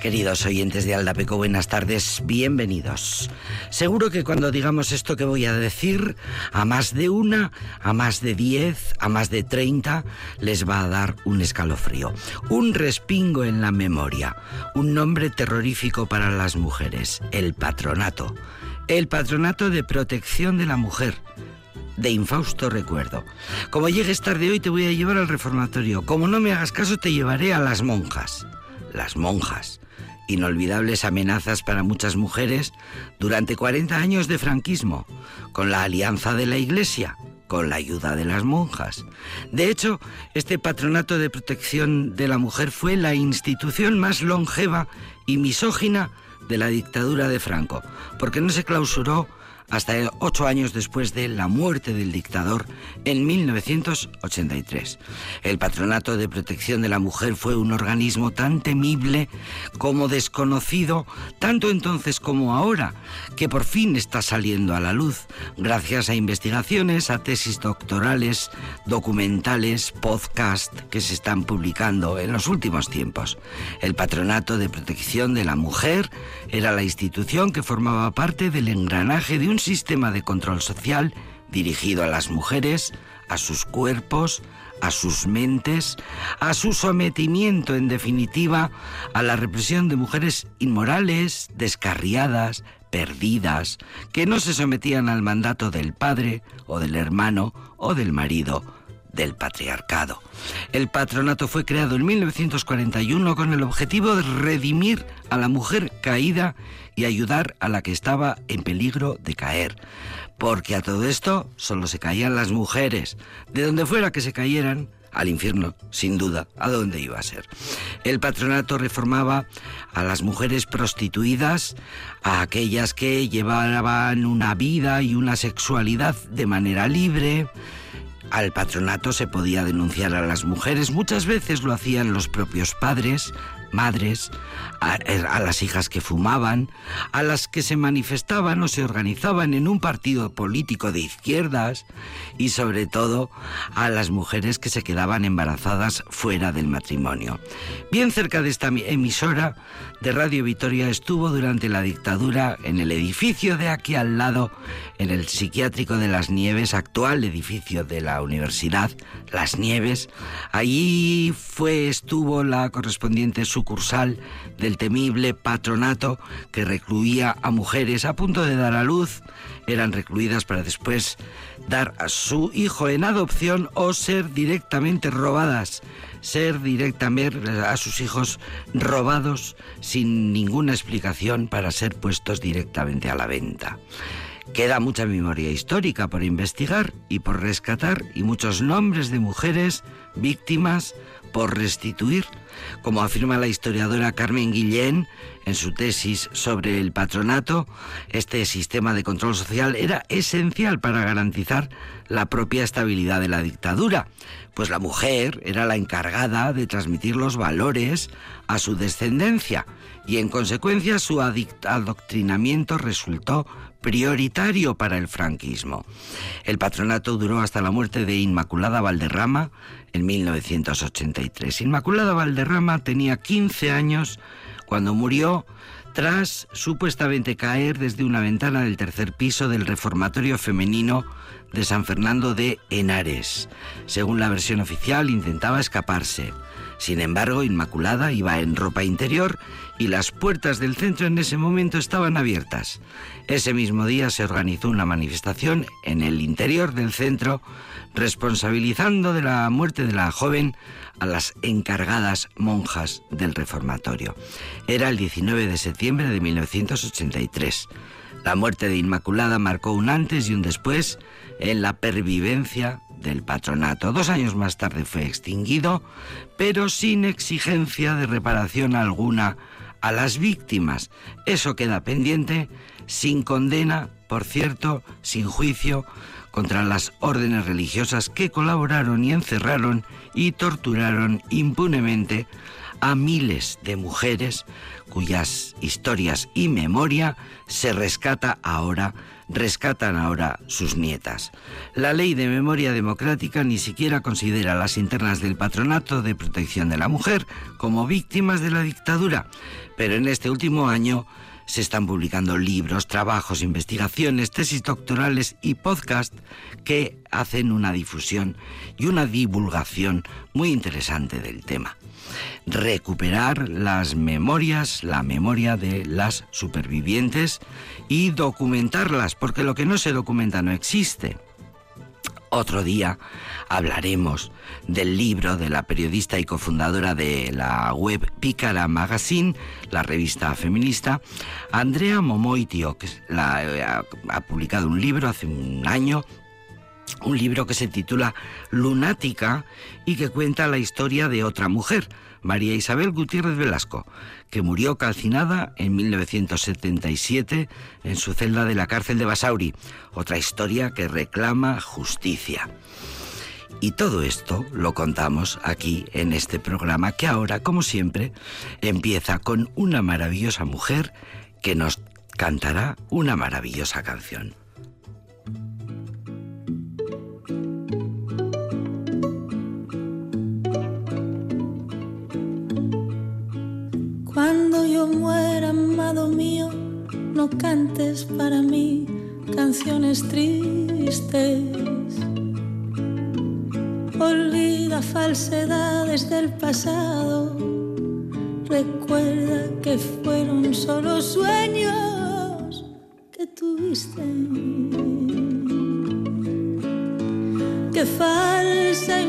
Queridos oyentes de Aldapeco, buenas tardes, bienvenidos. Seguro que cuando digamos esto que voy a decir, a más de una, a más de diez, a más de treinta, les va a dar un escalofrío, un respingo en la memoria, un nombre terrorífico para las mujeres, el patronato. El patronato de protección de la mujer de infausto recuerdo. Como llegues tarde hoy te voy a llevar al reformatorio. Como no me hagas caso te llevaré a las monjas. Las monjas inolvidables amenazas para muchas mujeres durante 40 años de franquismo, con la alianza de la Iglesia, con la ayuda de las monjas. De hecho, este patronato de protección de la mujer fue la institución más longeva y misógina de la dictadura de Franco, porque no se clausuró hasta ocho años después de la muerte del dictador en 1983. El Patronato de Protección de la Mujer fue un organismo tan temible como desconocido, tanto entonces como ahora, que por fin está saliendo a la luz, gracias a investigaciones, a tesis doctorales, documentales, podcast que se están publicando en los últimos tiempos. El Patronato de Protección de la Mujer era la institución que formaba parte del engranaje de un sistema de control social dirigido a las mujeres, a sus cuerpos, a sus mentes, a su sometimiento, en definitiva, a la represión de mujeres inmorales, descarriadas, perdidas, que no se sometían al mandato del padre o del hermano o del marido del patriarcado. El patronato fue creado en 1941 con el objetivo de redimir a la mujer caída y ayudar a la que estaba en peligro de caer. Porque a todo esto solo se caían las mujeres. De donde fuera que se cayeran, al infierno, sin duda, a dónde iba a ser. El patronato reformaba a las mujeres prostituidas, a aquellas que llevaban una vida y una sexualidad de manera libre, al patronato se podía denunciar a las mujeres, muchas veces lo hacían los propios padres, madres, a, las hijas que fumaban, a las que se manifestaban o se organizaban en un partido político de izquierdas y sobre todo a las mujeres que se quedaban embarazadas fuera del matrimonio. Bien cerca de esta emisora de Radio Vitoria estuvo durante la dictadura en el edificio de aquí al lado, en el psiquiátrico de las Nieves, actual edificio de la universidad, Las Nieves. Allí fue, estuvo la correspondiente sucursal temible patronato que recluía a mujeres a punto de dar a luz. Eran recluidas para después dar a su hijo en adopción o ser directamente robadas ser directamente a sus hijos robados sin ninguna explicación para ser puestos directamente a la venta. Queda mucha memoria histórica por investigar y por rescatar y muchos nombres de mujeres víctimas por restituir, como afirma la historiadora Carmen Guillén en su tesis sobre el patronato, este sistema de control social era esencial para garantizar la propia estabilidad de la dictadura, pues la mujer era la encargada de transmitir los valores a su descendencia y en consecuencia su adoctrinamiento resultó prioritario para el franquismo. El patronato duró hasta la muerte de Inmaculada Valderrama en 1983. Inmaculada Valderrama tenía 15 años cuando murió tras supuestamente caer desde una ventana del tercer piso del reformatorio femenino de San Fernando de Henares. Según la versión oficial, intentaba escaparse. Sin embargo, Inmaculada iba en ropa interior y las puertas del centro en ese momento estaban abiertas. Ese mismo día se organizó una manifestación en el interior del centro responsabilizando de la muerte de la joven a las encargadas monjas del reformatorio. Era el 19 de septiembre de 1983. La muerte de Inmaculada marcó un antes y un después en la pervivencia del patronato. Dos años más tarde fue extinguido, pero sin exigencia de reparación alguna a las víctimas. Eso queda pendiente, sin condena, por cierto, sin juicio, contra las órdenes religiosas que colaboraron y encerraron y torturaron impunemente a miles de mujeres cuyas historias y memoria se rescata ahora, rescatan ahora sus nietas. La ley de memoria democrática ni siquiera considera a las internas del patronato de protección de la mujer como víctimas de la dictadura, pero en este último año se están publicando libros, trabajos, investigaciones, tesis doctorales y podcast que hacen una difusión y una divulgación muy interesante del tema. Recuperar las memorias, la memoria de las supervivientes y documentarlas, porque lo que no se documenta no existe. Otro día hablaremos del libro de la periodista y cofundadora de la web Pícara Magazine, la revista feminista, Andrea Momoitio, que eh, ha publicado un libro hace un año un libro que se titula Lunática y que cuenta la historia de otra mujer, María Isabel Gutiérrez Velasco, que murió calcinada en 1977 en su celda de la cárcel de Basauri, otra historia que reclama justicia. Y todo esto lo contamos aquí en este programa que ahora, como siempre, empieza con una maravillosa mujer que nos cantará una maravillosa canción. Cuando yo muera, amado mío, no cantes para mí canciones tristes Olvida falsedades del pasado. Recuerda que fueron solo sueños que tuviste. Que falsa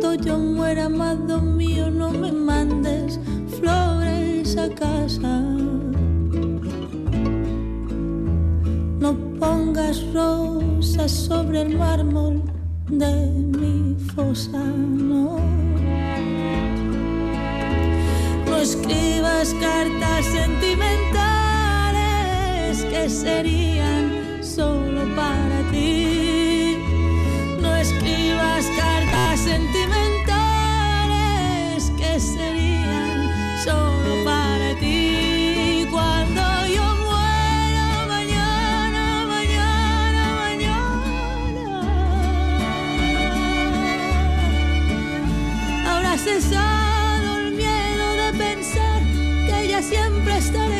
Cuando yo muera, amado mío, no me mandes flores a casa. No pongas rosas sobre el mármol de mi fosa, no. No escribas cartas sentimentales que serían solo para ti.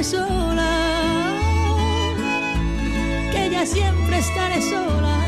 Sola. Que ya siempre estaré sola.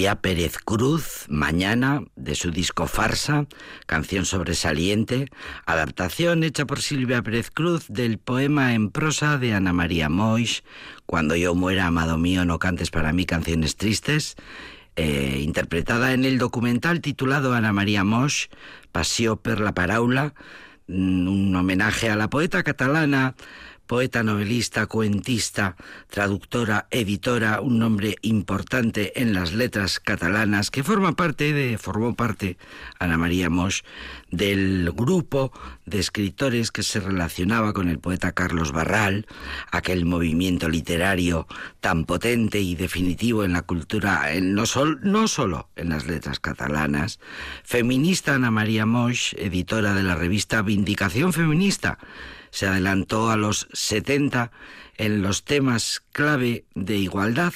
Silvia Pérez Cruz, Mañana, de su disco Farsa, canción sobresaliente, adaptación hecha por Silvia Pérez Cruz del poema en prosa de Ana María Moix, Cuando yo muera, amado mío, no cantes para mí canciones tristes, eh, interpretada en el documental titulado Ana María Moix, Passió per la paraula, mm, un homenaje a la poeta catalana, poeta, novelista, cuentista, traductora, editora, un nombre importante en las letras catalanas, que forma parte de, formó parte, Ana María Mosch, del grupo de escritores que se relacionaba con el poeta Carlos Barral, aquel movimiento literario tan potente y definitivo en la cultura, en no, sol, no solo en las letras catalanas, feminista Ana María Mosch, editora de la revista Vindicación Feminista, Se adelantó a los 70 en los temas clave de igualdad.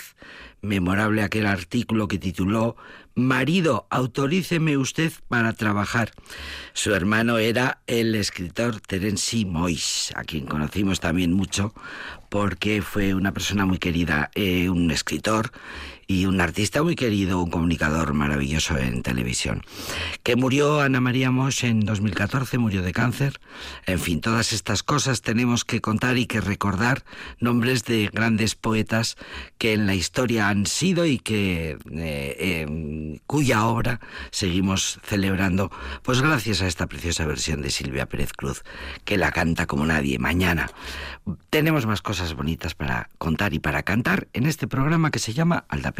Memorable aquel artículo que tituló Marido, autoríceme usted para trabajar. Su hermano era el escritor Terence Mois, a quien conocimos también mucho porque fue una persona muy querida, eh, un escritor y un artista muy querido, un comunicador maravilloso en televisión. Que murió Ana María Mosch en 2014, murió de cáncer. En fin, todas estas cosas tenemos que contar y que recordar nombres de grandes poetas que en la historia han sido y que eh, em, cuya obra seguimos celebrando, pues gracias a esta preciosa versión de Silvia Pérez Cruz, que la canta como nadie. Mañana tenemos más cosas bonitas para contar y para cantar en este programa que se llama Alda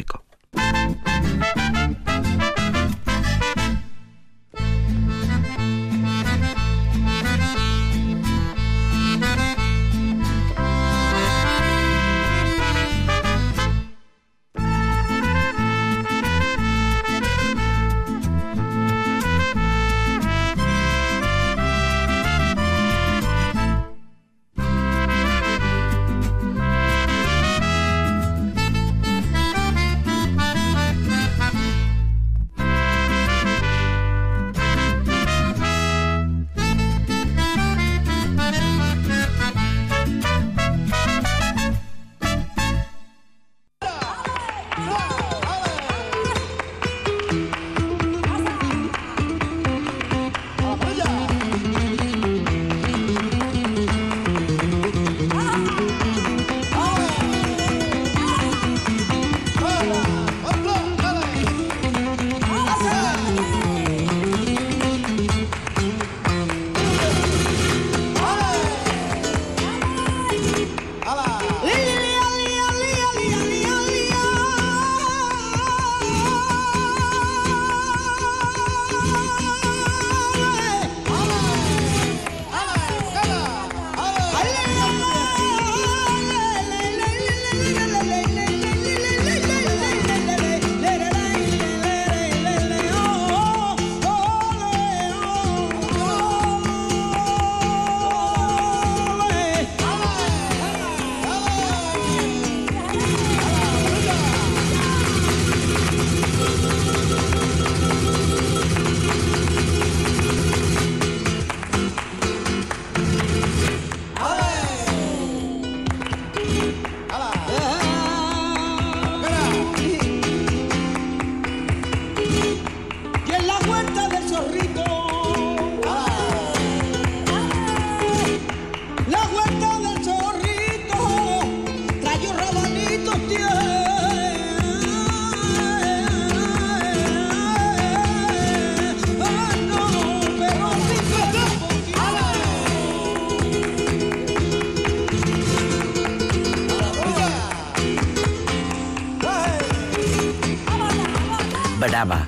brava.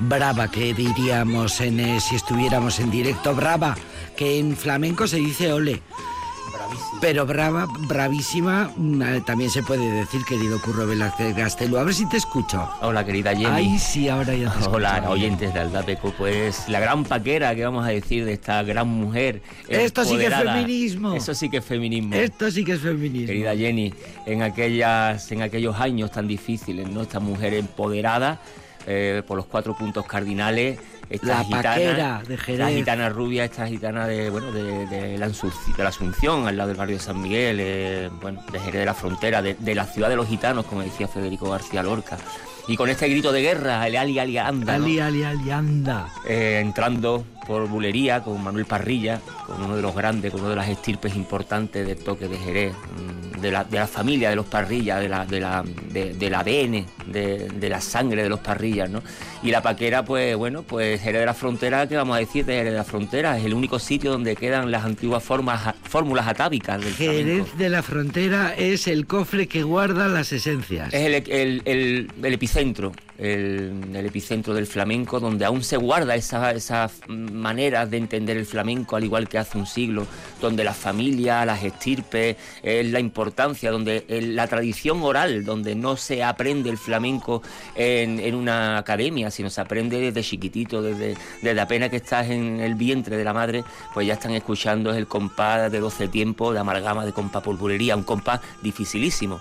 Brava, que diríamos en, eh, si estuviéramos en directo, brava, que en flamenco se dice ole. Pero brava, bravísima, mm, eh, también se puede decir, querido Curro Velázquez Gastelo. A ver si te escucho. Hola, querida Jenny. Ay, sí, ahora ya te Hola, escucho. oyentes de Aldapeco. Pues la gran paquera que vamos a decir de esta gran mujer. Esto sí que es feminismo. Eso sí que es feminismo. Esto sí que es feminismo. Querida Jenny, en, aquellas, en aquellos años tan difíciles, ¿no? Esta mujer empoderada eh, por los cuatro puntos cardinales. Esta La gitana, paquera de Jerez. Esta gitana rubia, esta gitana de, bueno, de, de la, de la Asunción, al lado del barrio de San Miguel, eh, bueno, de Jerez de la Frontera, de, de la ciudad de los gitanos, como decía Federico García Lorca. Y con este grito de guerra, el Ali Ali anda, ¿no? Ali, ali, ali, anda. eh, entrando por bulería con Manuel Parrilla, con uno de los grandes, con uno de las estirpes importantes del toque de Jerez, mm, de la, de la familia de los Parrillas, de la, de la, de- del ADN, de, de la sangre de los Parrillas, ¿no? Y la paquera, pues bueno, pues Jerez de la Frontera, ¿qué vamos a decir de Jerez de la Frontera? Es el único sitio donde quedan las antiguas formas, fórmulas atávicas del flamenco. Jerez de la Frontera es el cofre que guarda las esencias. Es el, el- el- el epicentro, el, el epicentro del flamenco, donde aún se guarda esa, esa manera de entender el flamenco, al igual que hace un siglo, donde la familia, las estirpes, es la importancia, donde la tradición oral, donde no se aprende el flamenco en, una academia, sino se aprende desde chiquitito, desde, desde apenas que estás en el vientre de la madre, pues ya están escuchando el compás de 12 tiempos, de amalgama de compás por bulería, un compás dificilísimo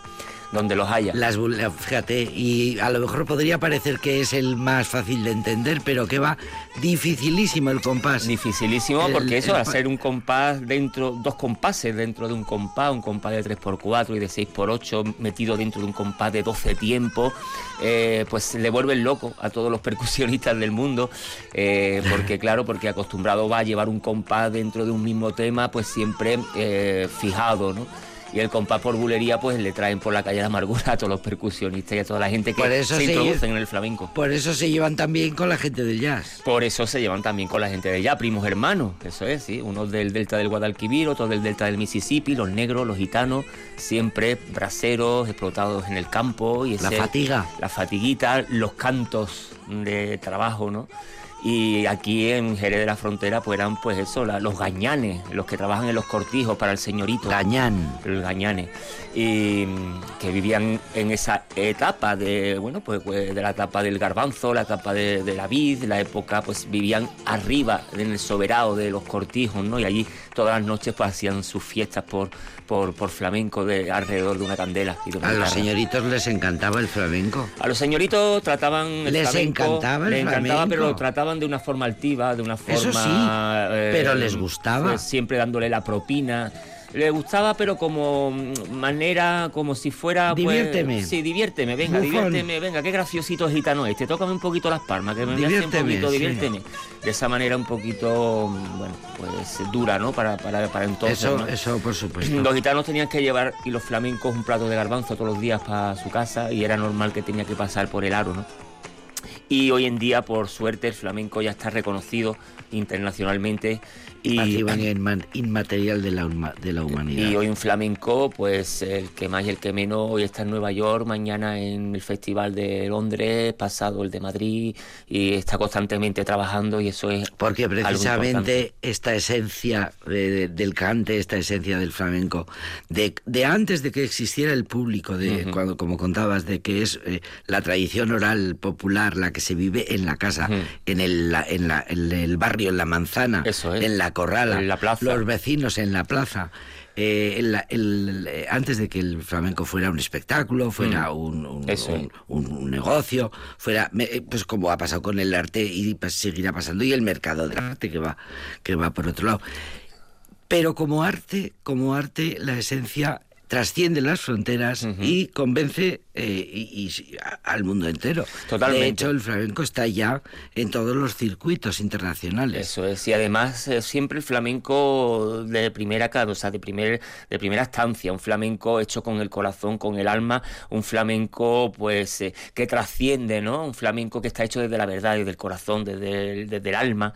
donde los haya. Las, fíjate, y a lo mejor podría parecer que es el más fácil de entender, pero que va dificilísimo el compás. Dificilísimo porque eso, ser un compás dentro, dos compases dentro de un compás, un compás de 3x4 y de 6x8 metido dentro de un compás de 12 tiempos, eh, pues le vuelven loco a todos los percusionistas del mundo, eh, porque claro, porque acostumbrado va a llevar un compás dentro de un mismo tema, pues siempre eh, fijado, ¿no? Y el compás por bulería pues le traen por la calle de amargura a todos los percusionistas y a toda la gente que se, introducen en el flamenco. Por eso se llevan también con la gente del jazz. Por eso se llevan también con la gente del jazz, primos hermanos, eso es, sí, unos del delta del Guadalquivir, otros del delta del Mississippi, los negros, los gitanos, siempre braceros, explotados en el campo y la fatiga, la fatiguita, los cantos de trabajo, ¿no? Y aquí en Jerez de la Frontera pues eran pues eso, los gañanes, los que trabajan en los cortijos para el señorito. Gañán. Los gañanes. Y mm, que vivían en esa etapa de, bueno, pues, pues de la etapa del garbanzo, la etapa de, la vid, la época, pues vivían arriba en el soberado de los cortijos, ¿no? Y allí todas las noches pues hacían sus fiestas por, por, por flamenco de alrededor de una candela. a los señoritos les encantaba el flamenco. A los señoritos trataban el les encantaba el les encantaba, pero lo trataban de una forma altiva, de una forma... Eso sí, eh, pero les gustaba. Pues, siempre dándole la propina. Le gustaba, pero como manera, como si fuera... Pues, diviérteme. sí, diviérteme, venga, diviérteme, venga, qué graciosito gitano este, tócame un poquito las palmas, que me diviérteme, un poquito, diviérteme. De esa manera un poquito, bueno, pues dura, ¿no? Para, para, para entonces, Eso, eso, por supuesto. Los gitanos tenían que llevar, y los flamencos, un plato de garbanzo todos los días para su casa, y era normal que tenía que pasar por el aro, ¿no? Y hoy en día, por suerte, el flamenco ya está reconocido internacionalmente y patrimonio inmaterial de la, de la humanidad. Y hoy un flamenco, pues el que más y el que menos, hoy está en Nueva York, mañana en el Festival de Londres, pasado el de Madrid, y está constantemente trabajando y eso es... Porque precisamente esta esencia del cante, esta esencia del flamenco, de, de, antes de que existiera el público, de cuando como contabas, de que es eh, la tradición oral popular, la que se vive en la casa, en, el, en, la, en el barrio, en la manzana, en la corrala, la plaza. los vecinos en la plaza. Eh, eh, antes de que el flamenco fuera un espectáculo, fuera mm. un, un, negocio, fuera eh, pues como ha pasado con el arte y pues seguirá pasando y el mercado del arte que va que va por otro lado. Pero como arte, como arte, la esencia trasciende las fronteras y convence eh, y, al mundo entero. Totalmente. De hecho, el flamenco está ya en todos los circuitos internacionales. Eso es, y además eh, siempre el flamenco de primera o sea, de, primer, de primera estancia, un flamenco hecho con el corazón, con el alma, un flamenco pues eh, que trasciende, ¿no? Un flamenco que está hecho desde la verdad, desde el corazón, desde el, desde el alma.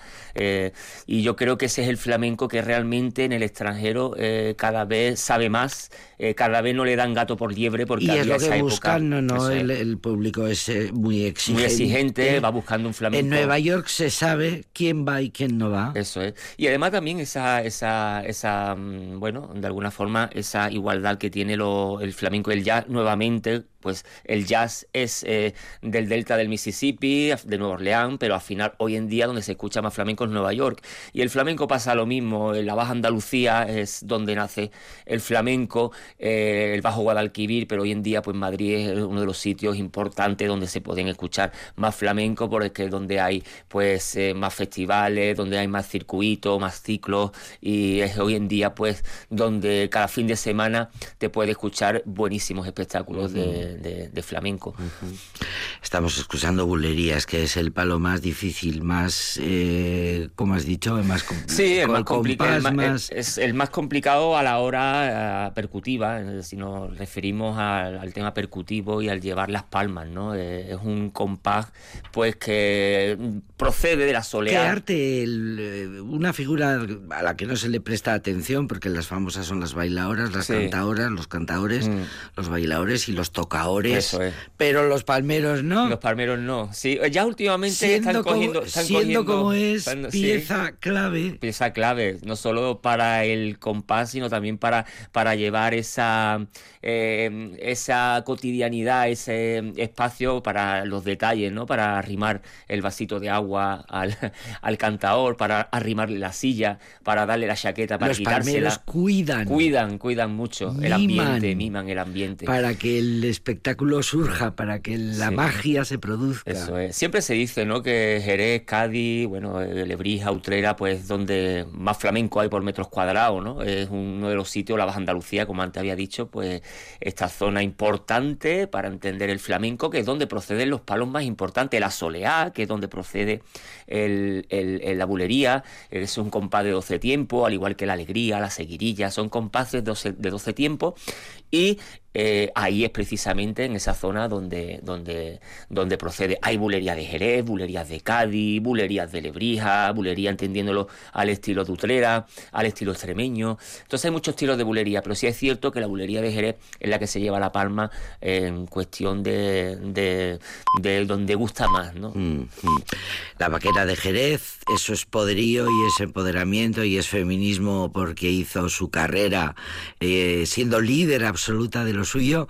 y yo creo que ese es el flamenco que realmente en el extranjero cada vez sabe más, cada vez no le dan gato por liebre porque y había esa no, no, el, público es eh, muy exigente. Muy exigente, va buscando un flamenco. En Nueva York se sabe quién va y quién no va. Eso es. Y además también esa, esa, esa mm, bueno, de alguna forma, esa igualdad que tiene lo, el flamenco el jazz nuevamente pues el jazz es eh, del delta del Mississippi, de Nueva Orleans, pero al final hoy en día donde se escucha más flamenco es Nueva York. Y el flamenco pasa lo mismo, en la Baja Andalucía es donde nace el flamenco, eh, el Bajo Guadalquivir, pero hoy en día pues Madrid es uno de los sitios importantes donde se pueden escuchar más flamenco, porque es donde hay pues eh, más festivales, donde hay más circuitos, más ciclos, y es hoy en día pues donde cada fin de semana te puede escuchar buenísimos espectáculos de de, flamenco. Estamos escuchando bulerías, que es el palo más difícil, más, eh, como has dicho, más Sí, el más, complicado, es el más complicado a la hora eh, percutiva, si nos referimos al, tema percutivo y al llevar las palmas, ¿no? Eh, es un compás, pues, que procede de la soleá. ¿Qué arte? una figura a la que no se le presta atención, porque las famosas son las bailadoras, las cantadoras, los cantadores, mm. los bailadores y los tocadores Eso es. pero los palmeros no. Los palmeros no. Sí, ya últimamente siendo están como, cogiendo. están siendo cogiendo- como es están- sí, pieza clave. pieza clave, no solo para el compás, sino también para, para llevar esa, eh, esa cotidianidad, ese espacio para los detalles, ¿no? Para arrimar el vasito de agua al, al cantaor, para arrimarle la silla, para darle la chaqueta, para Los palmeros quitársela. cuidan Cuidan, cuidan mucho el ambiente, miman el ambiente. para que el espectáculo surja, para que la Sí. magia se produzca. Eso es. Siempre se dice, ¿no? Que Jerez, Cádiz, bueno, eh, Lebrija, Utrera, pues donde más flamenco hay por metros cuadrados, ¿no? Es uno de los sitios, la Baja Andalucía, como antes había dicho, pues esta zona importante para entender el flamenco, que es donde proceden los palos más importantes, la soleá, que es donde procede el, el- el- la bulería, es un compás de 12 tiempos, al igual que la alegría, la seguirilla, son compases de 12, de 12 tiempos y eh, ahí es precisamente en esa zona donde, donde, donde procede. Hay bulerías de Jerez, bulerías de Cádiz, bulerías de Lebrija, bulería entendiéndolo al estilo de al estilo extremeño. Entonces hay muchos estilos de bulería, pero sí es cierto que la bulería de Jerez es la que se lleva la palma en cuestión de, de, de donde gusta más, ¿no? Mm, mm. La vaquera de Jerez, eso es poderío y es empoderamiento y es feminismo porque hizo su carrera eh, siendo líder absoluta de lo suyo.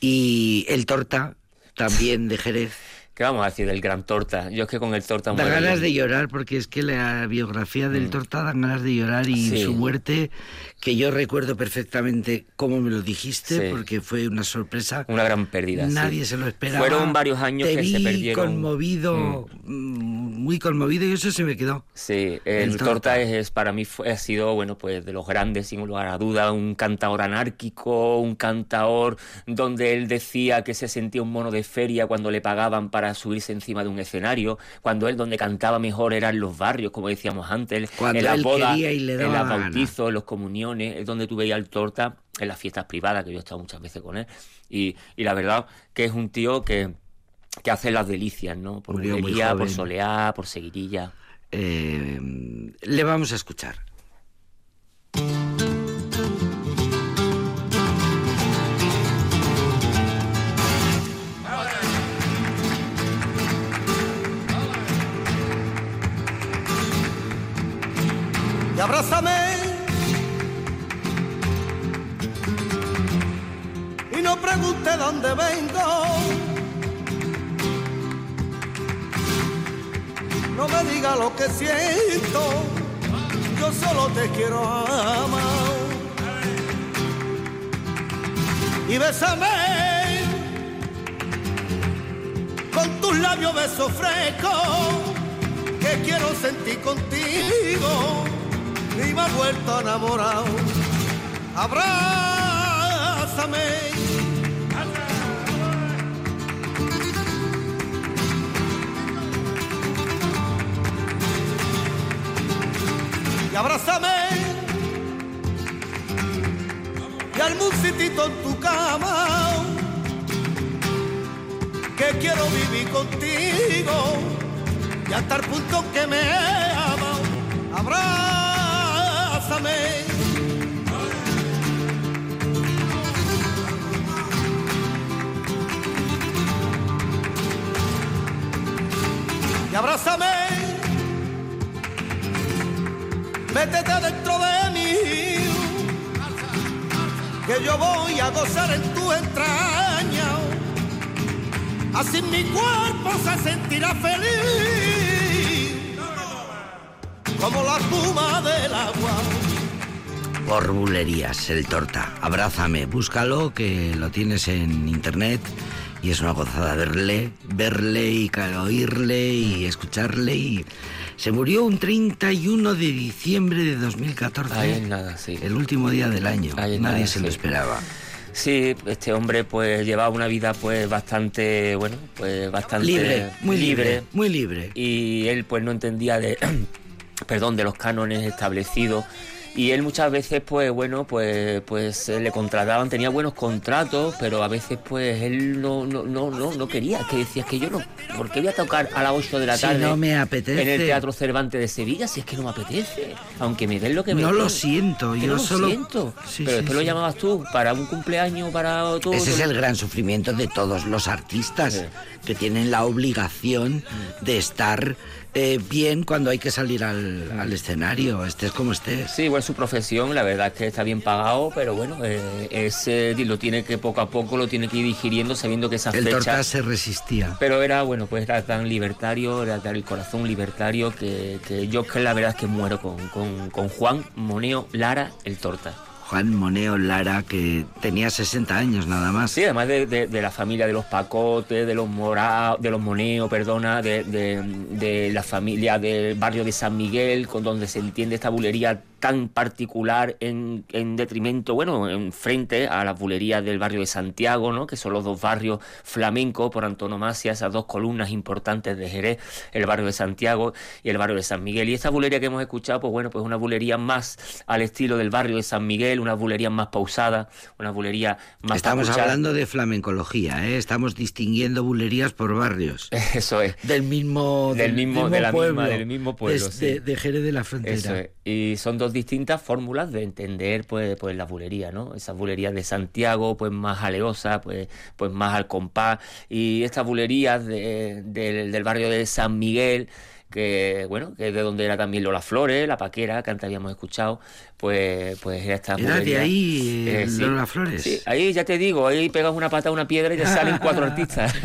Y el torta, también de Jerez. ¿Qué vamos a decir del gran torta? Yo es que con el torta Da ganas de llorar porque es que la biografía del Torta dan ganas de llorar y Mm. Sí. su muerte, que yo recuerdo perfectamente cómo me lo dijiste, Sí. porque fue una sorpresa. Una gran pérdida. sí. Nadie se lo esperaba. Fueron varios años Te que vi se perdieron. conmovido, mm, muy conmovido y eso se me quedó. Sí, El el, Torta. Torta es, es- para mí fue- ha sido, bueno, pues de los grandes, sin lugar a duda, un cantador anárquico, un cantador donde él decía que se sentía un mono de feria cuando le pagaban para subirse encima de un escenario, cuando él donde cantaba mejor era en los barrios, como decíamos antes, Cuando en las bodas, quería y le en los bautizos, en los comuniones, es donde tú veías al Torta en las fiestas privadas, que yo he estado muchas veces con él, y, y la verdad que es un tío que que hace las delicias, ¿no? Por bulería, por soleá, por seguirilla. Eh, le vamos a escuchar. Abrázame y no pregunte dónde vengo. No me diga lo que siento, yo solo te quiero amar. Y bésame con tus labios besos frescos que quiero sentir contigo y me ha vuelto enamorado. Abrázame. Y abrázame. Y al musitito en tu cama. Que quiero vivir contigo y hasta el punto que me ama. Abrázame. Y abrázame. Métete dentro de mí. Que yo voy a gozar en tu entraña. Así mi cuerpo se sentirá feliz. Como la espuma del agua. Por bulerías, el torta. Abrázame, búscalo, que lo tienes en internet y es una gozada verle, verle y oírle y escucharle. Y se murió un 31 de diciembre de 2014, Ahí es nada, sí. el último día del año. Ahí es Nadie nada, se lo esperaba. Sí, este hombre pues llevaba una vida pues bastante, bueno, pues bastante Libre, muy libre, muy libre. y él pues no entendía de, perdón, de los cánones establecidos Y él muchas veces, pues bueno, pues, pues eh, le contrataban, tenía buenos contratos, pero a veces pues él no, no, no, no, no quería, que decía que yo no, ¿por qué voy a tocar a las 8 de la Si tarde no me apetece. en el Teatro Cervantes de Sevilla si es que no me apetece? Aunque me den lo que me No den. lo siento, yo no lo solo- siento. Sí, pero sí, después lo llamabas tú para un cumpleaños, para todo. Ese es el gran sufrimiento de todos los artistas, que tienen la obligación de estar eh, bien cuando hay que salir al, al escenario, estés como estés. Sí, igual su profesión, la verdad es que está bien pagado, pero bueno, eh, es, eh, lo tiene que poco a poco lo tiene que ir digiriendo sabiendo que esa El fecha... Tortas se resistía. Pero era, bueno, pues era tan libertario, era tan el corazón libertario que, que yo que la verdad es que muero con, con, con Juan Moneo Lara el Torta. Juan Moneo Lara, que tenía 60 años nada más. Sí, además de, la familia de los Pacotes, de los Mora, de los Moneo, perdona, de- de la familia del barrio de San Miguel, con donde se entiende esta bulería tan particular en, en detrimento, bueno, en frente a las bulerías del barrio de Santiago, ¿no? que son los dos barrios flamencos por antonomasia, esas dos columnas importantes de Jerez, el barrio de Santiago y el barrio de San Miguel. Y esta bulería que hemos escuchado, pues bueno, pues una bulería más al estilo del barrio de San Miguel, una bulería más pausada, una bulería más Estamos papuchada. hablando de flamencología, ¿eh? estamos distinguiendo bulerías por barrios. Eso es. Del mismo, Del mismo- de la misma- pueblo, del mismo pueblo, de, sí. de- de Jerez de la Frontera. Eso es. Y son dos distintas fórmulas de entender pues, pues la bulería, ¿no? Esas bulerías de Santiago, pues más aleosas, pues, pues más al compás. Y estas bulerías de- del- del barrio de San Miguel, que bueno, que es de donde era también Lola Flores, la paquera, que antes habíamos escuchado, pues, pues era esta Era de ahí, eh, Lola Flores. Sí, ahí ya te digo, ahí pegas una pata a una piedra y te salen cuatro artistas.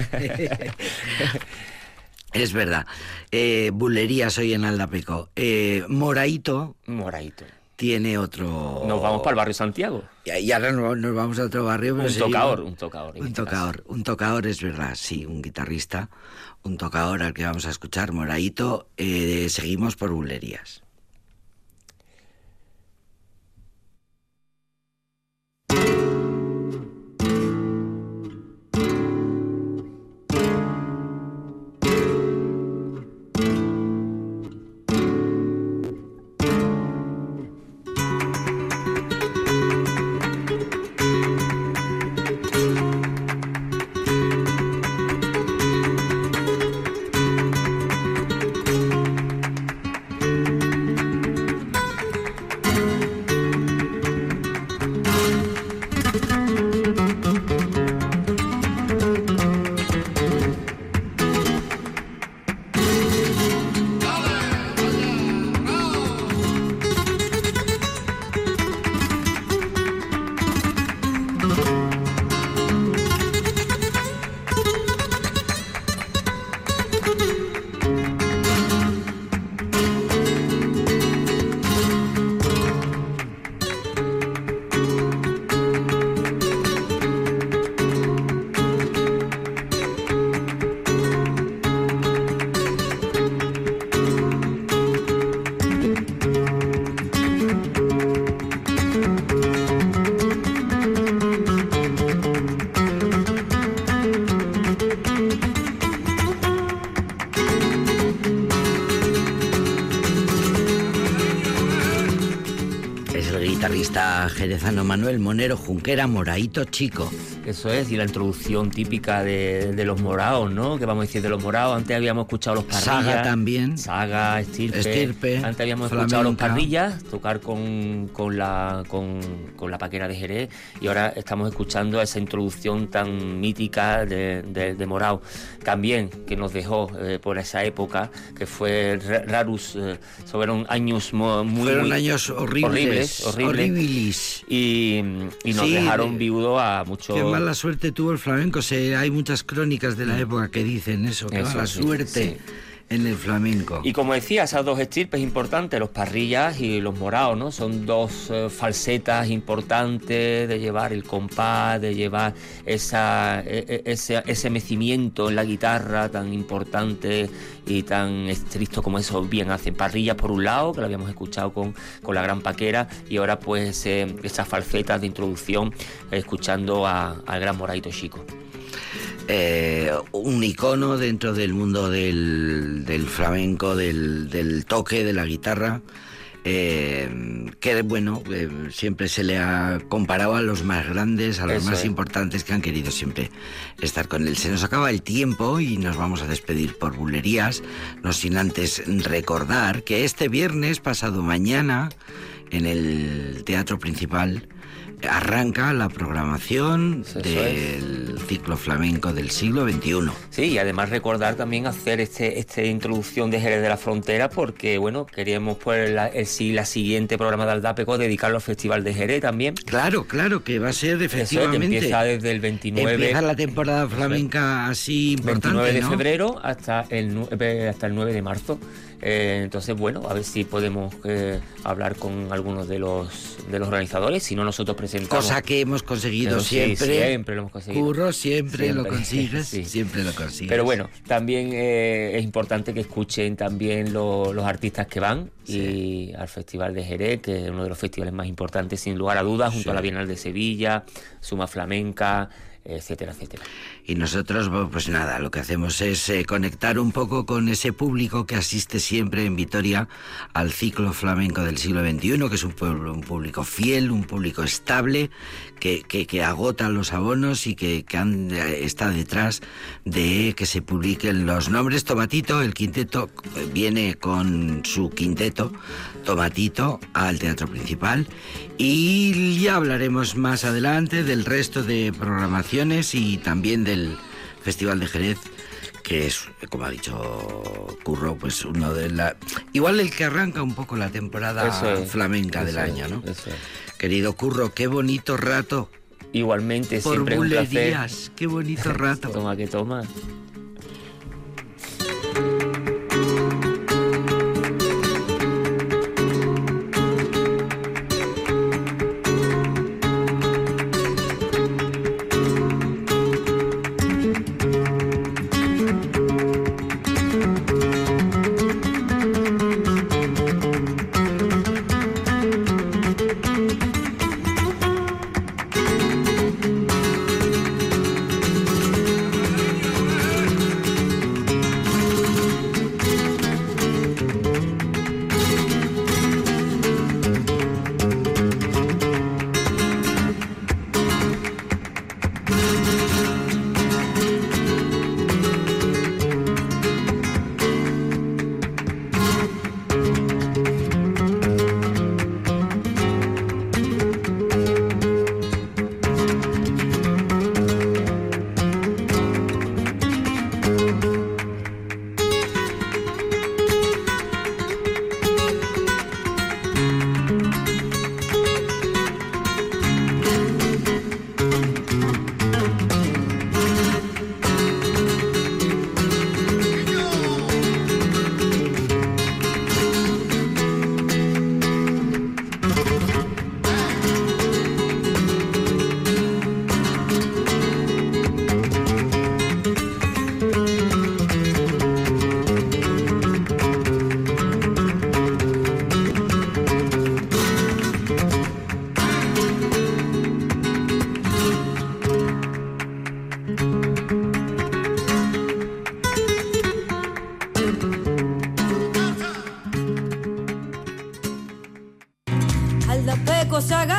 Es verdad. Eh, bulerías hoy en Aldapeco. Eh, Moraito Moradito. tiene otro... Nos vamos para el barrio Santiago. Y y ahora nos, nos vamos a otro barrio. pero Un tocador, un tocador. Un este caso. tocador, un tocador es verdad, sí, un guitarrista, un tocador al que vamos a escuchar, Moraito. Eh, seguimos por bulerías. Guitarrista jerezano Manuel Monero Junquera, Moraito Chico. Eso es, y la introducción típica de, de los morados, ¿no? Que vamos a decir de los morados. Antes habíamos escuchado los parrillas. Saga también. Saga, estirpe. Estirpe, Antes habíamos escuchado los parrillas, tocar con, con la, con, con la paquera de Jerez. Y ahora estamos escuchando esa introducción tan mítica de, de, de Morao. También que nos dejó eh, por esa época, que fue Ra- Rarus. eh, fueron años muy. Fueron muy años horribles. horribles. horribles. Y, y nos Sí, dejaron de- viudo a muchos. Mala suerte tuvo el flamenco. Se, hay muchas crónicas de la época que dicen eso. Mm. Eso, mala sí, suerte en el flamenco. Y como decía, esas dos estirpes importantes, los parrillas y los morados, ¿no? Son dos eh, falsetas importantes de llevar el compás, de llevar esa, e- e- ese, ese mecimiento en la guitarra tan importante y tan estricto como eso bien hacen. Parrillas por un lado, que lo habíamos escuchado con, con la gran paquera, y ahora pues eh, esas falsetas de introducción, escuchando al gran moradito chico. Eh, un icono dentro del mundo del, del flamenco, del, del toque, de la guitarra. eh, que bueno, eh, siempre se le ha comparado a los más grandes, a los Eso más es. importantes que han querido siempre estar con él. Se nos acaba el tiempo y nos vamos a despedir por bulerías, no sin antes recordar que este viernes, pasado mañana, en el Teatro Principal, arranca la programación Eso del ciclo flamenco del siglo XXI. Sí, y además recordar también hacer este, esta introducción de Jerez de la Frontera porque, bueno, queríamos pues la, el, la siguiente programa de Aldapeco dedicarlo al Festival de Jerez también. Claro, claro, que va a ser Eso es, efectivamente. empieza desde el 29, Empieza la temporada flamenca así importante, 29 de ¿no? febrero hasta el, 9, hasta el 9 de marzo. Eh, entonces, bueno, a ver si podemos eh, hablar con algunos de los, de los organizadores, si no nosotros presentamos. Cosa que hemos conseguido Pero sí, siempre. siempre lo hemos conseguido. Curro, siempre, lo consigues. sí. Siempre lo consigues. Pero bueno, también eh, es importante que escuchen también lo- los artistas que van y al Festival de Jerez, que es uno de los festivales más importantes sin lugar a dudas, junto a la Bienal de Sevilla, Suma Flamenca, etcétera, etcétera. Y nosotros, pues nada, lo que hacemos es eh, conectar un poco con ese público que asiste siempre en Vitoria al ciclo flamenco del siglo XXI, que es un, pueblo, un público fiel, un público estable, que, que, que agota los abonos y que, que han- eh, está detrás de que se publiquen los nombres. Tomatito, el quinteto, eh, viene con su quinteto, Tomatito, al teatro principal. Y ya hablaremos más adelante del resto de programaciones y también del Festival de Jerez, que es, como ha dicho Curro, pues uno de la... Igual el que arranca un poco la temporada es, flamenca del es, año, ¿no? es. Querido Curro, qué bonito rato. Igualmente, Por siempre es un placer. bulerías, qué bonito rato. Toma que toma. saga.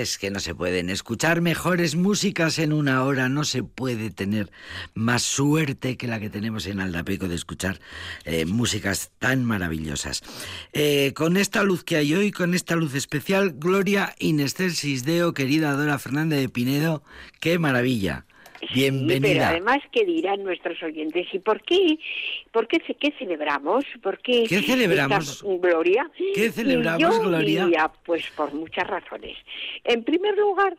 Es que no se pueden escuchar mejores músicas en una hora, no se puede tener más suerte que la que tenemos en Aldapeco de escuchar eh, músicas tan maravillosas. Eh, con esta luz que hay hoy, con esta luz especial, Gloria in excelsis Deo, querida Dora Fernández de Pinedo, qué maravilla. Bienvenida. Sí, pero además, ¿qué dirán nuestros oyentes? ¿Y por qué? ¿Por qué, qué celebramos? ¿Por qué, ¿Qué celebramos? Gloria? ¿Qué celebramos, Y yo Gloria? diría, pues por muchas razones. En primer lugar,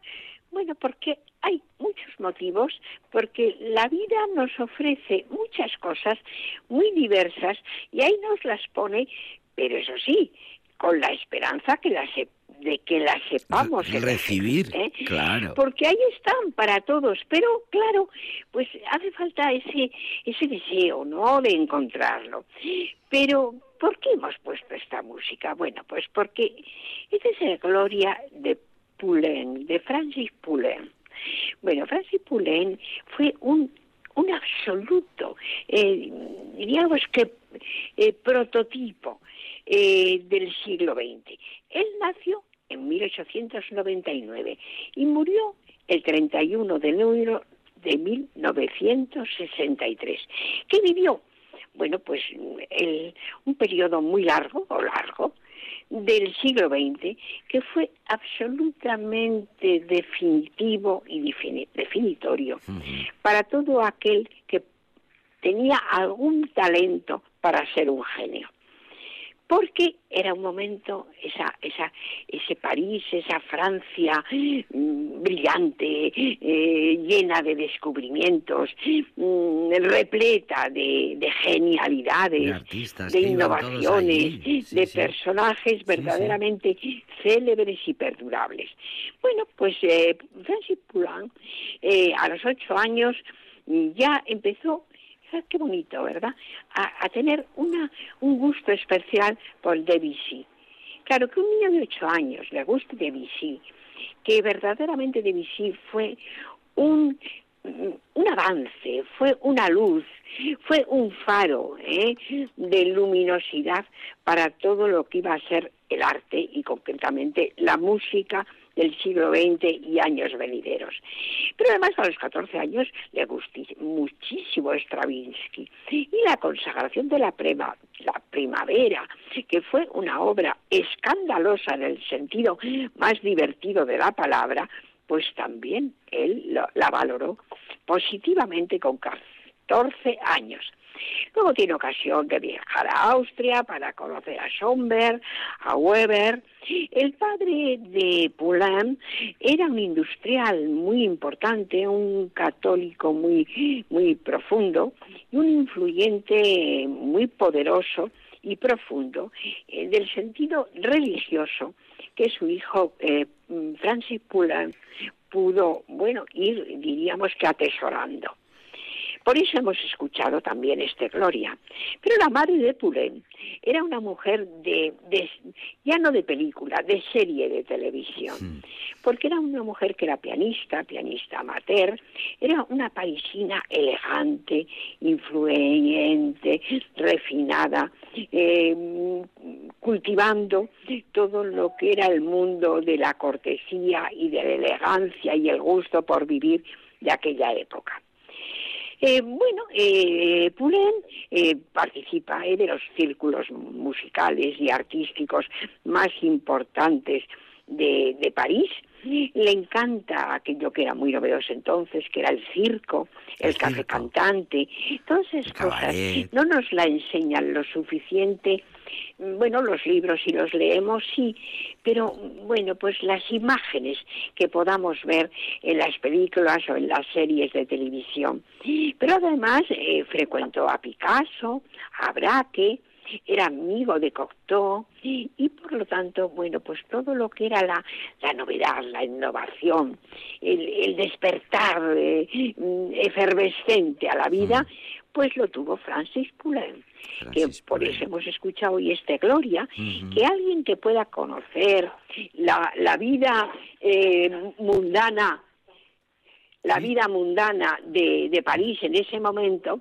bueno, porque hay muchos motivos, porque la vida nos ofrece muchas cosas muy diversas y ahí nos las pone, pero eso sí, con la esperanza que las de que las sepamos recibir, ¿eh? claro. porque ahí están para todos, pero claro, pues hace falta ese ese deseo, ¿no?, de encontrarlo. Pero ¿por qué hemos puesto esta música? Bueno, pues porque esta es la gloria de Poulenc, de Francis Poulenc. Bueno, Francis Poulenc fue un un absoluto, eh, diríamos que eh, prototipo eh, del siglo XX. Él nació en 1899 y murió el 31 de enero de 1963. ¿Qué vivió? Bueno, pues el- un periodo muy largo, o largo, del siglo XX, que fue absolutamente definitivo y defini- definitorio para todo aquel que tenía algún talento para ser un genio porque era un momento esa esa ese París esa Francia mm, brillante eh, llena de descubrimientos mm, repleta de, de genialidades De artistas innovaciones. Sí, de sí. personajes sí. verdaderamente célebres y perdurables bueno pues eh, Francis Poulenc eh, a los ocho años ya empezó qué bonito, ¿verdad? A, tener una, un gusto especial por Debussy. Claro, que un niño de ocho años le guste Debussy, que verdaderamente Debussy fue un, un avance, fue una luz, fue un faro ¿eh? de luminosidad para todo lo que iba a ser el arte y concretamente la música del siglo XX y años venideros. Pero además a los 14 años le gustó muchísimo Stravinsky y la consagración de la, prema- la primavera, que fue una obra escandalosa en el sentido más divertido de la palabra, pues también él la valoró positivamente con 14 años. Luego tiene ocasión de viajar a Austria para conocer a Schomberg, a Weber. El padre de Poulenc era un industrial muy importante, un católico muy, muy profundo y un influyente muy poderoso y profundo eh, del sentido religioso que su hijo eh, Francis Poulenc pudo, bueno, ir, diríamos que atesorando. Por eso hemos escuchado también este Gloria. Pero la madre de Poulenc era una mujer de, de- ya no de película, de serie de televisión. Porque era una mujer que era pianista, pianista amateur, era una parisina elegante, influyente, refinada, eh, cultivando todo lo que era el mundo de la cortesía y de la elegancia y el gusto por vivir de aquella época. Eh, bueno, eh, eh, participa eh, de los círculos musicales y artísticos más importantes de, de París. Le encanta aquello que era muy novedoso entonces, que era el circo, el, El café circo. cantante, todas esas cosas. No nos la enseñan lo suficiente. Bueno, los libros si los leemos, sí, pero bueno, pues las imágenes que podamos ver en las películas o en las series de televisión. Pero además eh, frecuentó a Picasso, a Braque, era amigo de Cocteau y, por lo tanto, bueno, pues todo lo que era la, la novedad, la innovación, el, el despertar eh, mm, efervescente a la vida, pues lo tuvo Francis Poulenc, que por eso hemos escuchado hoy este Gloria, que alguien que pueda conocer la, la vida eh, mundana la Sí. vida mundana de, de París en ese momento,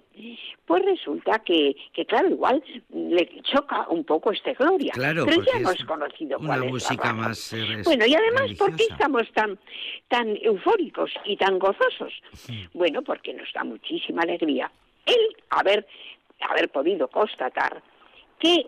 pues resulta que, que, claro, igual le choca un poco este Gloria. Claro, pero ya hemos conocido una cuál es la música más, eh, Bueno, y además, ¿por qué religiosa. estamos tan, tan eufóricos y tan gozosos? Bueno, porque nos da muchísima alegría el haber, haber podido constatar que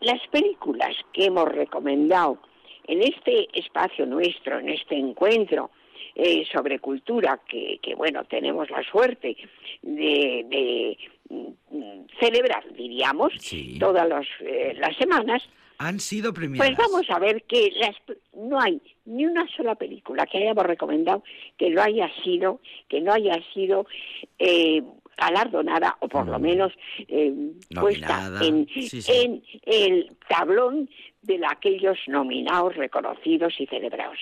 las películas que hemos recomendado en este espacio nuestro, en este encuentro eh, sobre cultura, que, que, bueno, tenemos la suerte de, de, mm, celebrar, diríamos, Sí. todas eh, las semanas, Han sido premiadas. pues vamos a ver que las, no hay ni una sola película que hayamos recomendado que lo haya sido, que no haya sido eh, galardonada o por lo menos eh, puesta en, sí, sí. en el tablón de aquellos nominados, reconocidos y celebrados.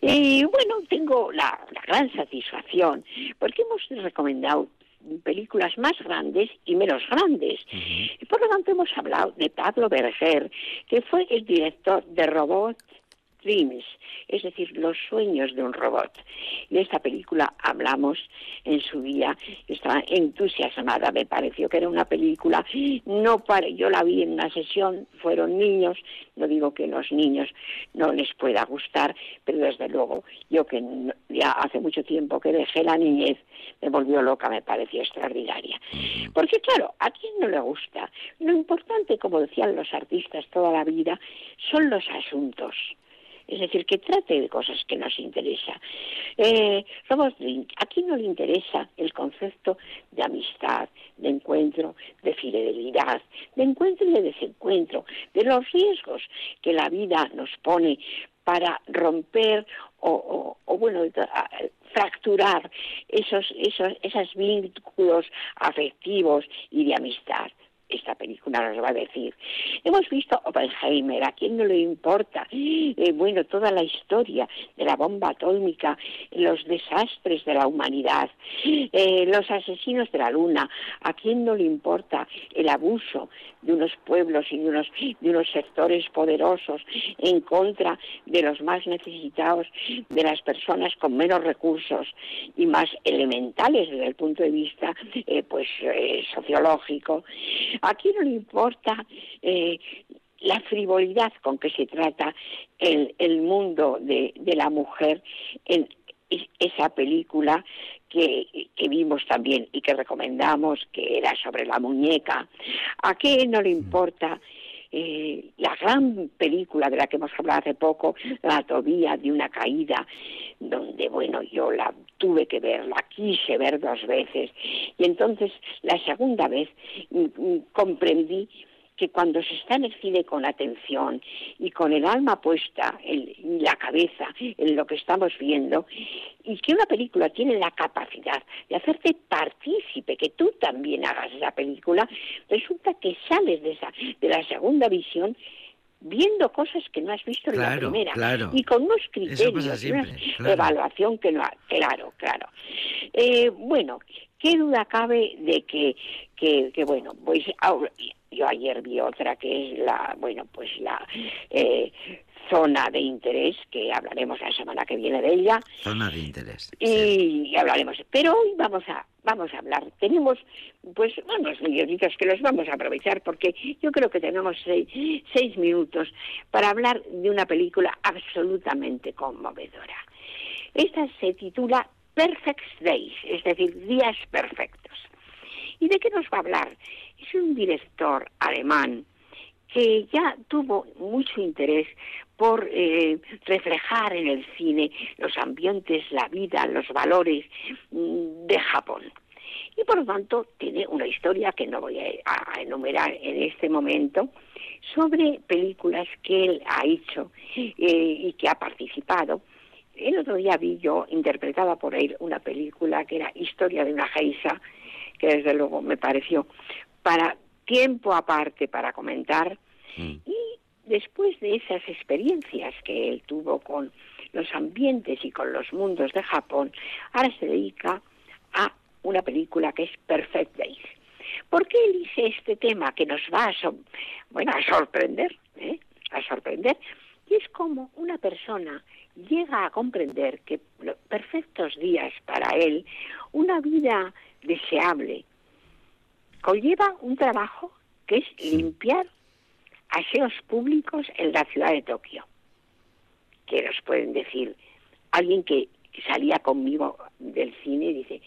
Y bueno, tengo la, la gran satisfacción porque hemos recomendado películas más grandes y menos grandes. Y por lo tanto hemos hablado de Pablo Berger, que fue el director de Robot Dreams, es decir, los sueños de un robot. De esta película hablamos en su día, estaba entusiasmada, me pareció que era una película, no para, yo la vi en una sesión, fueron niños, no digo que los niños no les pueda gustar, pero desde luego yo que ya hace mucho tiempo que dejé la niñez, me volvió loca, me pareció extraordinaria. Porque claro, ¿a quién no le gusta? Lo importante, como decían los artistas toda la vida, son los asuntos. Es decir, que trate de cosas que nos interesa. Eh, ¿a quién no le interesa el concepto de amistad, de encuentro, de fidelidad, de encuentro y de desencuentro, de los riesgos que la vida nos pone para romper o, bueno, fracturar esos, esos, esos vínculos afectivos y de amistad? Esta película nos va a decir. Hemos visto Oppenheimer, ¿a quién no le importa? Eh, bueno, toda la historia de la bomba atómica, los desastres de la humanidad, eh, los asesinos de la luna, ¿a quién no le importa el abuso de unos pueblos y de unos, de unos sectores poderosos en contra de los más necesitados, de las personas con menos recursos y más elementales desde el punto de vista eh, pues sociológico? ¿A quién no le importa eh, la frivolidad con que se trata el, el mundo de, de la mujer en es- esa película que, que vimos también y que recomendamos, que era sobre la muñeca? ¿A qué no le importa? Eh, la gran película de la que hemos hablado hace poco, La Tobía de una caída, donde, bueno, yo la tuve que ver, la quise ver dos veces, y entonces la segunda vez mm, mm, comprendí que cuando se está en el cine con atención y con el alma puesta en la cabeza en lo que estamos viendo y que una película tiene la capacidad de hacerte partícipe, que tú también hagas esa película, resulta que sales de esa de la segunda visión viendo cosas que no has visto en la primera claro. y con unos criterios, y una siempre, claro. evaluación que no ha- claro, claro. Eh, bueno, qué duda cabe de que, que, que, bueno, pues ahora- yo ayer vi otra que es la, bueno, pues la eh, zona de interés, que hablaremos la semana que viene de ella, Zona de interés. y, sí. y hablaremos. Pero hoy vamos a vamos a hablar. Tenemos pues unos minutitos que los vamos a aprovechar porque yo creo que tenemos seis, seis minutos para hablar de una película absolutamente conmovedora. Esta se titula Perfect Days, es decir, días perfectos. ¿Y de qué nos va a hablar? Es un director alemán que ya tuvo mucho interés por eh, reflejar en el cine los ambientes, la vida, los valores mm, de Japón. Y por lo tanto tiene una historia que no voy a, enumerar en este momento sobre películas que él ha hecho eh, y que ha participado. El otro día vi yo, interpretada por él, una película que era Historia de una geisa, que desde luego me pareció para tiempo aparte para comentar. Mm. Y después de esas experiencias que él tuvo con los ambientes y con los mundos de Japón, ahora se dedica a una película que es Perfect Days. ¿Por qué elige este tema que nos va a, so- bueno, a sorprender? ¿eh? A sorprender. Y es como una persona llega a comprender que perfectos días para él, una vida deseable, conlleva un trabajo que es limpiar aseos públicos en la ciudad de Tokio. Que nos pueden decir, alguien que salía conmigo del cine dice,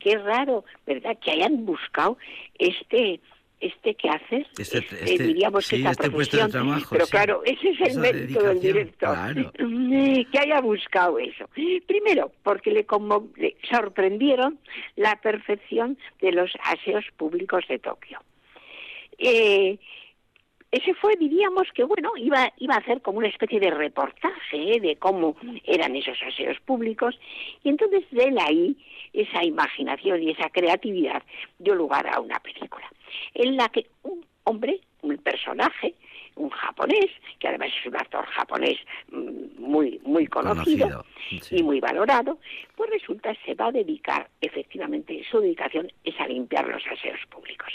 qué raro, ¿verdad? Que hayan buscado este este que haces, Este- este, este- diríamos que esta puesto de profesión, trabajo, pero sí. claro, ese es el Esa mérito del director, claro. que haya buscado eso. Primero, porque le, conmo- le sorprendieron la perfección de los aseos públicos de Tokio. Eh, ese fue, diríamos que bueno, iba, iba a hacer como una especie de reportaje ¿eh? de cómo eran esos aseos públicos, y entonces de él ahí, esa imaginación y esa creatividad dio lugar a una película, en la que un hombre, un personaje, un japonés, que además es un actor japonés mm, muy, muy conocido, Conocido, sí. y muy valorado, pues resulta se va a dedicar, efectivamente, su dedicación es a limpiar los aseos públicos.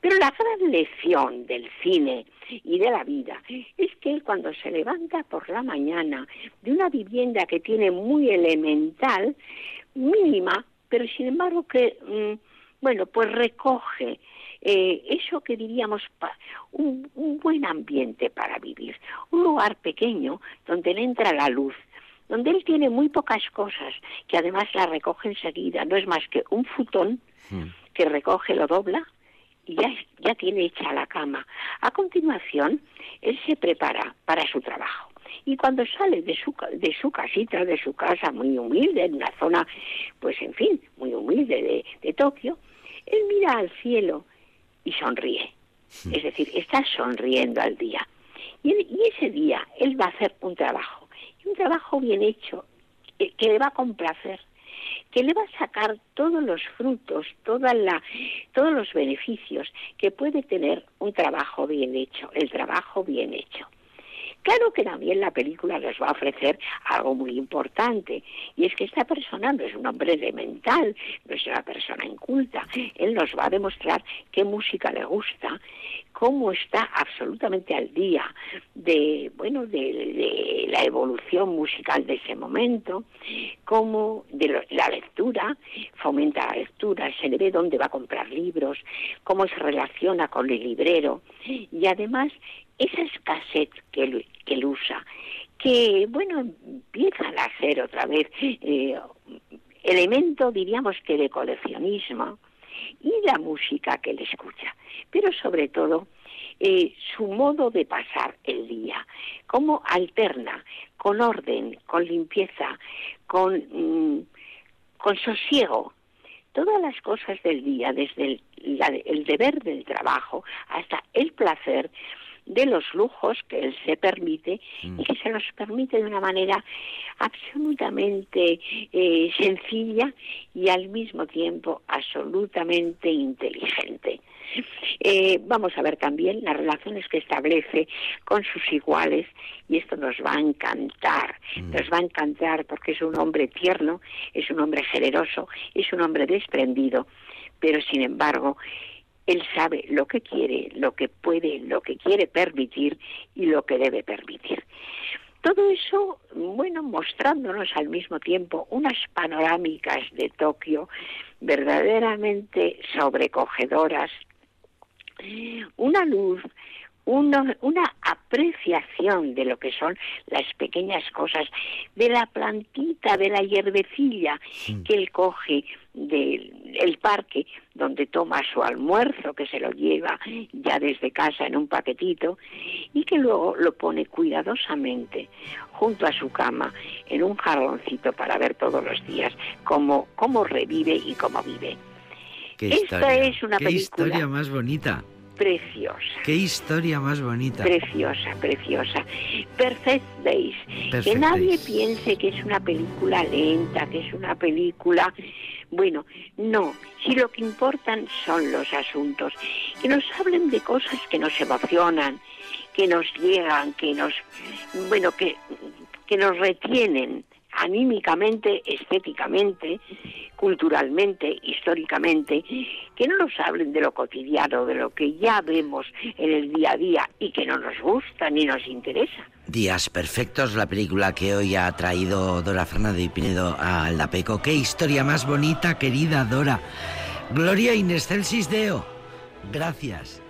Pero la gran lección del cine y de la vida es que él cuando se levanta por la mañana de una vivienda que tiene muy elemental, mínima, pero sin embargo que, mm, bueno, pues recoge eh, eso que diríamos pa- un, un buen ambiente para vivir, un lugar pequeño donde le entra la luz, donde él tiene muy pocas cosas, que además la recoge enseguida, no es más que un futón Mm. que recoge, lo dobla y ya, ya tiene hecha la cama. A continuación, él se prepara para su trabajo. Y cuando sale de su, de su casita, de su casa muy humilde, en una zona, pues en fin, muy humilde de, de Tokio, él mira al cielo y sonríe. Es decir, está sonriendo al día. Y, en- y ese día él va a hacer un trabajo, y un trabajo bien hecho, eh, que le va a complacer, que le va a sacar todos los frutos, toda la, todos los beneficios que puede tener un trabajo bien hecho, el trabajo bien hecho. Claro que también la película nos va a ofrecer algo muy importante, y es que esta persona no es un hombre elemental, no es una persona inculta. Él nos va a demostrar qué música le gusta, cómo está absolutamente al día de, bueno, de, de la evolución musical de ese momento, cómo de lo- la lectura, fomenta la lectura, se le ve dónde va a comprar libros, cómo se relaciona con el librero, y además esas cassettes que que él usa, que, bueno, empiezan a ser otra vez eh, elemento, diríamos que de coleccionismo, y la música que él escucha, pero sobre todo eh, su modo de pasar el día, cómo alterna con orden, con limpieza, con, mm, con sosiego, todas las cosas del día, desde el, el deber del trabajo hasta el placer de los lujos que él se permite y que se los permite de una manera absolutamente eh, sencilla y al mismo tiempo absolutamente inteligente. Eh, vamos a ver también las relaciones que establece con sus iguales y esto nos va a encantar, nos va a encantar porque es un hombre tierno, es un hombre generoso, es un hombre desprendido, pero sin embargo él sabe lo que quiere, lo que puede, lo que quiere permitir y lo que debe permitir. Todo eso, bueno, mostrándonos al mismo tiempo unas panorámicas de Tokio verdaderamente sobrecogedoras, una luz, una, una apreciación de lo que son las pequeñas cosas, de la plantita, de la hierbecilla que él coge del el parque donde toma su almuerzo, que se lo lleva ya desde casa en un paquetito, y que luego lo pone cuidadosamente junto a su cama en un jarroncito para ver todos los días cómo, cómo revive y cómo vive. Qué Esta historia, es una qué película. historia más bonita. Preciosa. Qué historia más bonita. Preciosa, preciosa. Perfect Days. Perfect que nadie Days. piense que es una película lenta, que es una película... Bueno, no. Si lo que importan son los asuntos. Que nos hablen de cosas que nos emocionan, que nos llegan, que nos... Bueno, que, que nos retienen anímicamente, estéticamente, culturalmente, históricamente, que no nos hablen de lo cotidiano, de lo que ya vemos en el día a día y que no nos gusta ni nos interesa. Días Perfectos, la película que hoy ha traído Dora Fernández y Pinedo a Aldapeco. Qué historia más bonita, querida Dora. Gloria in excelsis Deo. Gracias.